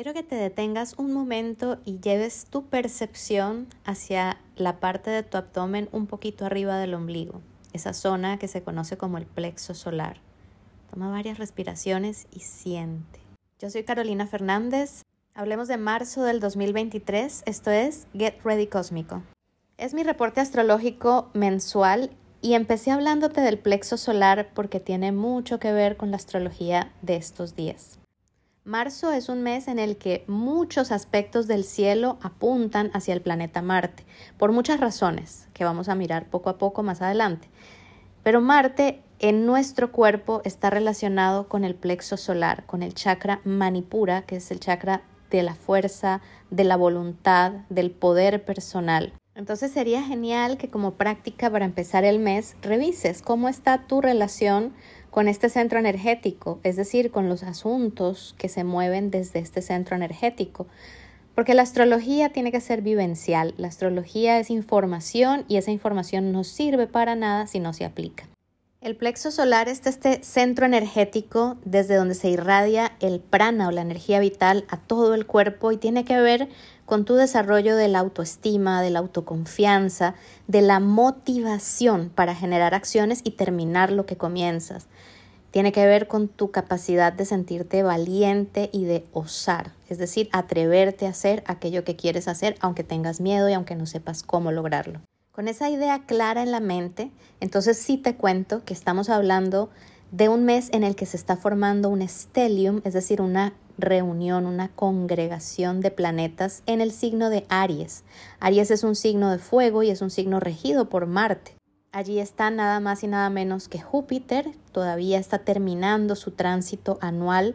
Quiero que te detengas un momento y lleves tu percepción hacia la parte de tu abdomen un poquito arriba del ombligo, esa zona que se conoce como el plexo solar. Toma varias respiraciones y siente. Yo soy Carolina Fernández. Hablemos de marzo del 2023. Esto es Get Ready Cósmico. Es mi reporte astrológico mensual y empecé hablándote del plexo solar porque tiene mucho que ver con la astrología de estos días. Marzo es un mes en el que muchos aspectos del cielo apuntan hacia el planeta Marte, por muchas razones que vamos a mirar poco a poco más adelante. Pero Marte en nuestro cuerpo está relacionado con el plexo solar, con el chakra manipura, que es el chakra de la fuerza, de la voluntad, del poder personal. Entonces sería genial que como práctica para empezar el mes revises cómo está tu relación con este centro energético, es decir, con los asuntos que se mueven desde este centro energético. Porque la astrología tiene que ser vivencial, la astrología es información y esa información no sirve para nada si no se aplica. El plexo solar es este centro energético desde donde se irradia el prana o la energía vital a todo el cuerpo y tiene que ver con tu desarrollo de la autoestima, de la autoconfianza, de la motivación para generar acciones y terminar lo que comienzas. Tiene que ver con tu capacidad de sentirte valiente y de osar, es decir, atreverte a hacer aquello que quieres hacer aunque tengas miedo y aunque no sepas cómo lograrlo. Con esa idea clara en la mente, entonces sí te cuento que estamos hablando de un mes en el que se está formando un stellium, es decir, una reunión, una congregación de planetas en el signo de Aries. Aries es un signo de fuego y es un signo regido por Marte. Allí está nada más y nada menos que Júpiter, todavía está terminando su tránsito anual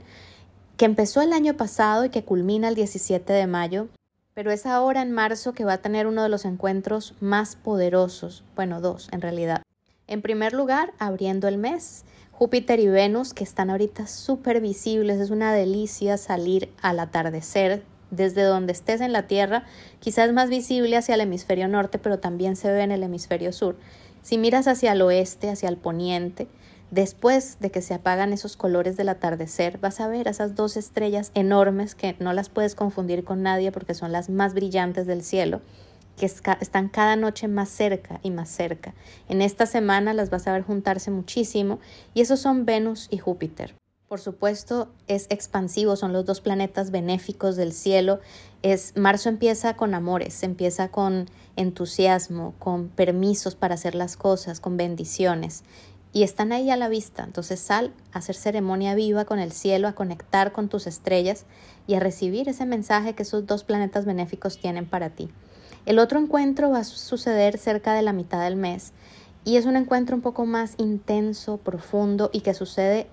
que empezó el año pasado y que culmina el 17 de mayo pero es ahora en marzo que va a tener uno de los encuentros más poderosos, bueno, dos en realidad. En primer lugar, abriendo el mes, Júpiter y Venus, que están ahorita súper visibles, es una delicia salir al atardecer desde donde estés en la Tierra, quizás más visible hacia el hemisferio norte, pero también se ve en el hemisferio sur. Si miras hacia el oeste, hacia el poniente, Después de que se apagan esos colores del atardecer, vas a ver esas dos estrellas enormes que no las puedes confundir con nadie porque son las más brillantes del cielo, que están cada noche más cerca y más cerca. En esta semana las vas a ver juntarse muchísimo y esos son Venus y Júpiter. Por supuesto, es expansivo, son los dos planetas benéficos del cielo. Es marzo empieza con amores, empieza con entusiasmo, con permisos para hacer las cosas, con bendiciones y están ahí a la vista. Entonces sal a hacer ceremonia viva con el cielo, a conectar con tus estrellas y a recibir ese mensaje que esos dos planetas benéficos tienen para ti. El otro encuentro va a suceder cerca de la mitad del mes y es un encuentro un poco más intenso, profundo y que sucede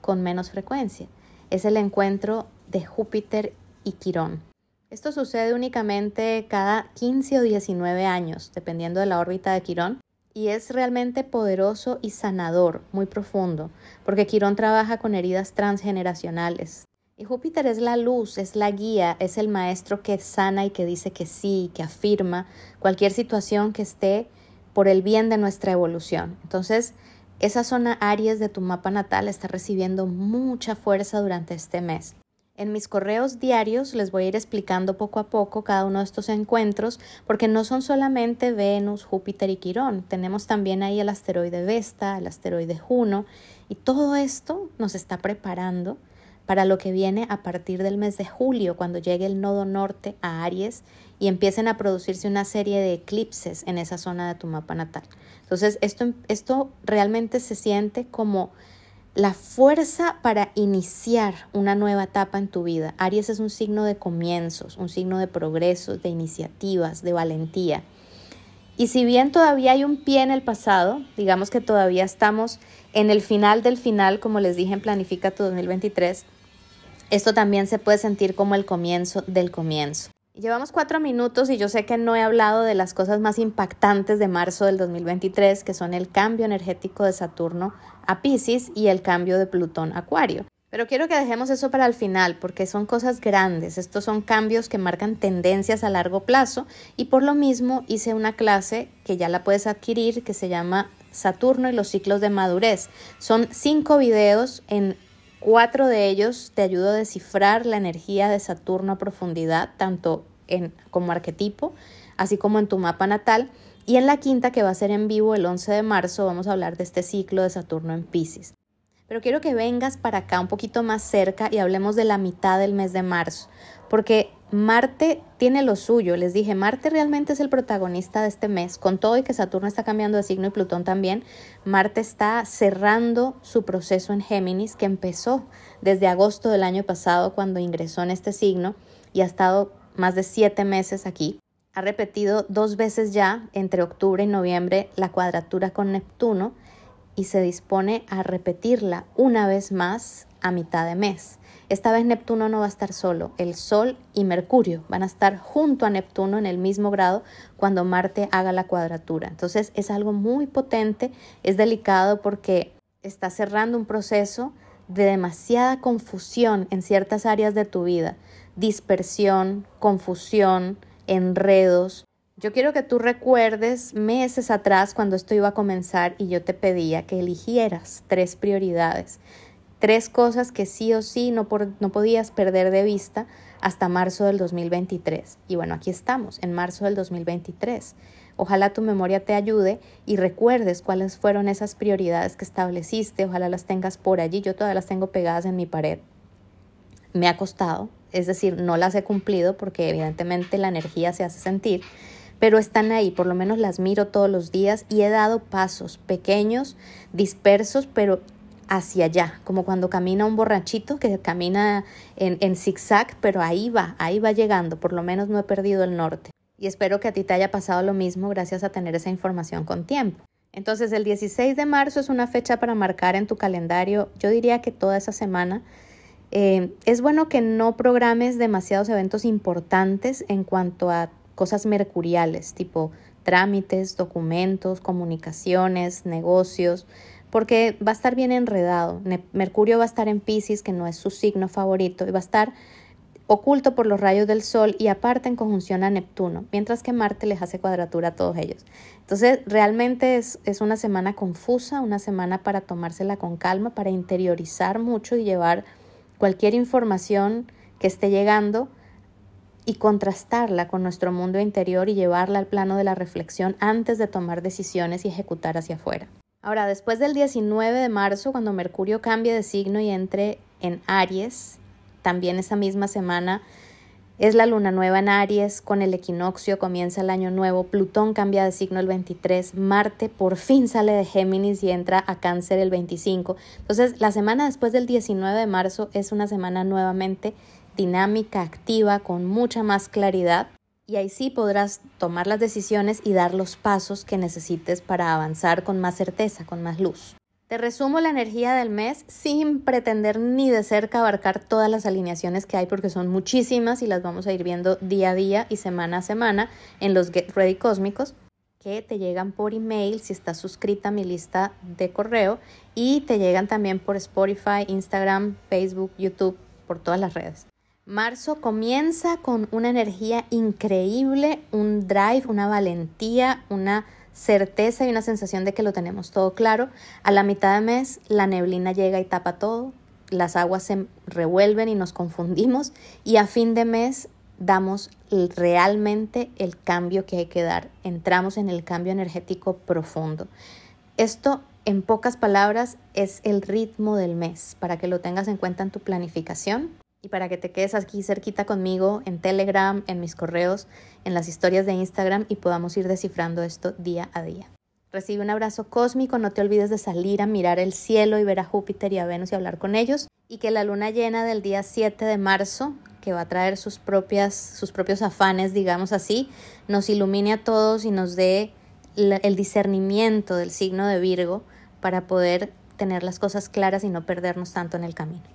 con menos frecuencia. Es el encuentro de Júpiter y Quirón. Esto sucede únicamente cada 15 o 19 años, dependiendo de la órbita de Quirón, y es realmente poderoso y sanador, muy profundo, porque Quirón trabaja con heridas transgeneracionales. Y Júpiter es la luz, es la guía, es el maestro que sana y que dice que sí, que afirma cualquier situación que esté por el bien de nuestra evolución. Entonces, esa zona Aries de tu mapa natal está recibiendo mucha fuerza durante este mes. En mis correos diarios les voy a ir explicando poco a poco cada uno de estos encuentros, porque no son solamente Venus, Júpiter y Quirón, tenemos también ahí el asteroide Vesta, el asteroide Juno, y todo esto nos está preparando para lo que viene a partir del mes de julio, cuando llegue el nodo norte a Aries y empiecen a producirse una serie de eclipses en esa zona de tu mapa natal. Entonces, esto, esto realmente se siente como la fuerza para iniciar una nueva etapa en tu vida. Aries es un signo de comienzos, un signo de progresos, de iniciativas, de valentía. Y si bien todavía hay un pie en el pasado, digamos que todavía estamos en el final del final, como les dije en Planifica tu 2023, esto también se puede sentir como el comienzo del comienzo. Llevamos cuatro minutos y yo sé que no he hablado de las cosas más impactantes de marzo del 2023, que son el cambio energético de Saturno a Pisces y el cambio de Plutón a Acuario. Pero quiero que dejemos eso para el final porque son cosas grandes, estos son cambios que marcan tendencias a largo plazo y por lo mismo hice una clase que ya la puedes adquirir que se llama Saturno y los ciclos de madurez. Son cinco videos en cuatro de ellos te ayudo a descifrar la energía de Saturno a profundidad, tanto en, como arquetipo, así como en tu mapa natal. Y en la quinta, que va a ser en vivo el 11 de marzo, vamos a hablar de este ciclo de Saturno en Pisces. Pero quiero que vengas para acá un poquito más cerca y hablemos de la mitad del mes de marzo, porque Marte tiene lo suyo. Les dije, Marte realmente es el protagonista de este mes, con todo y que Saturno está cambiando de signo y Plutón también. Marte está cerrando su proceso en Géminis, que empezó desde agosto del año pasado cuando ingresó en este signo y ha estado más de siete meses aquí. Ha repetido dos veces ya, entre octubre y noviembre, la cuadratura con Neptuno y se dispone a repetirla una vez más a mitad de mes. Esta vez Neptuno no va a estar solo, el Sol y Mercurio van a estar junto a Neptuno en el mismo grado cuando Marte haga la cuadratura. Entonces es algo muy potente, es delicado porque está cerrando un proceso de demasiada confusión en ciertas áreas de tu vida, dispersión, confusión, enredos, yo quiero que tú recuerdes meses atrás cuando esto iba a comenzar y yo te pedía que eligieras tres prioridades, tres cosas que sí o sí no, no podías perder de vista hasta marzo del 2023. Y bueno, aquí estamos, en marzo del 2023. Ojalá tu memoria te ayude y recuerdes cuáles fueron esas prioridades que estableciste. Ojalá las tengas por allí. Yo todas las tengo pegadas en mi pared. Me ha costado, es decir, no las he cumplido porque evidentemente la energía se hace sentir pero están ahí, por lo menos las miro todos los días y he dado pasos pequeños, dispersos, pero hacia allá, como cuando camina un borrachito que camina en, zigzag, pero ahí va, ahí va llegando, por lo menos no he perdido el norte. Y espero que a ti te haya pasado lo mismo gracias a tener esa información con tiempo. Entonces el 16 de marzo es una fecha para marcar en tu calendario, yo diría que toda esa semana. Eh, es bueno que no programes demasiados eventos importantes en cuanto a cosas mercuriales, tipo trámites, documentos, comunicaciones, negocios, porque va a estar bien enredado. Mercurio va a estar en Pisces, que no es su signo favorito, y va a estar oculto por los rayos del Sol y aparte en conjunción a Neptuno, mientras que Marte les hace cuadratura a todos ellos. Entonces, realmente es, es una semana confusa, una semana para tomársela con calma, para interiorizar mucho y llevar cualquier información que esté llegando y contrastarla con nuestro mundo interior y llevarla al plano de la reflexión antes de tomar decisiones y ejecutar hacia afuera. Ahora, después del 19 de marzo, cuando Mercurio cambie de signo y entre en Aries, también esa misma semana es la luna nueva en Aries, con el equinoccio comienza el año nuevo, Plutón cambia de signo el 23, Marte por fin sale de Géminis y entra a Cáncer el 25. Entonces, la semana después del 19 de marzo es una semana nuevamente dinámica, activa, con mucha más claridad. Y ahí sí podrás tomar las decisiones y dar los pasos que necesites para avanzar con más certeza, con más luz. Te resumo la energía del mes sin pretender ni de cerca abarcar todas las alineaciones que hay porque son muchísimas y las vamos a ir viendo día a día y semana a semana en los Get Ready Cósmicos que te llegan por email si estás suscrita a mi lista de correo y te llegan también por Spotify, Instagram, Facebook, YouTube, por todas las redes. Marzo comienza con una energía increíble, un drive, una valentía, una certeza y una sensación de que lo tenemos todo claro. A la mitad de mes la neblina llega y tapa todo, las aguas se revuelven y nos confundimos y a fin de mes damos realmente el cambio que hay que dar. Entramos en el cambio energético profundo. Esto, en pocas palabras, es el ritmo del mes, para que lo tengas en cuenta en tu planificación y para que te quedes aquí cerquita conmigo en Telegram, en mis correos, en las historias de Instagram y podamos ir descifrando esto día a día. Recibe un abrazo cósmico, no te olvides de salir a mirar el cielo y ver a Júpiter y a Venus y hablar con ellos y que la luna llena del día 7 de marzo, que va a traer sus propias sus propios afanes, digamos así, nos ilumine a todos y nos dé el discernimiento del signo de Virgo para poder tener las cosas claras y no perdernos tanto en el camino.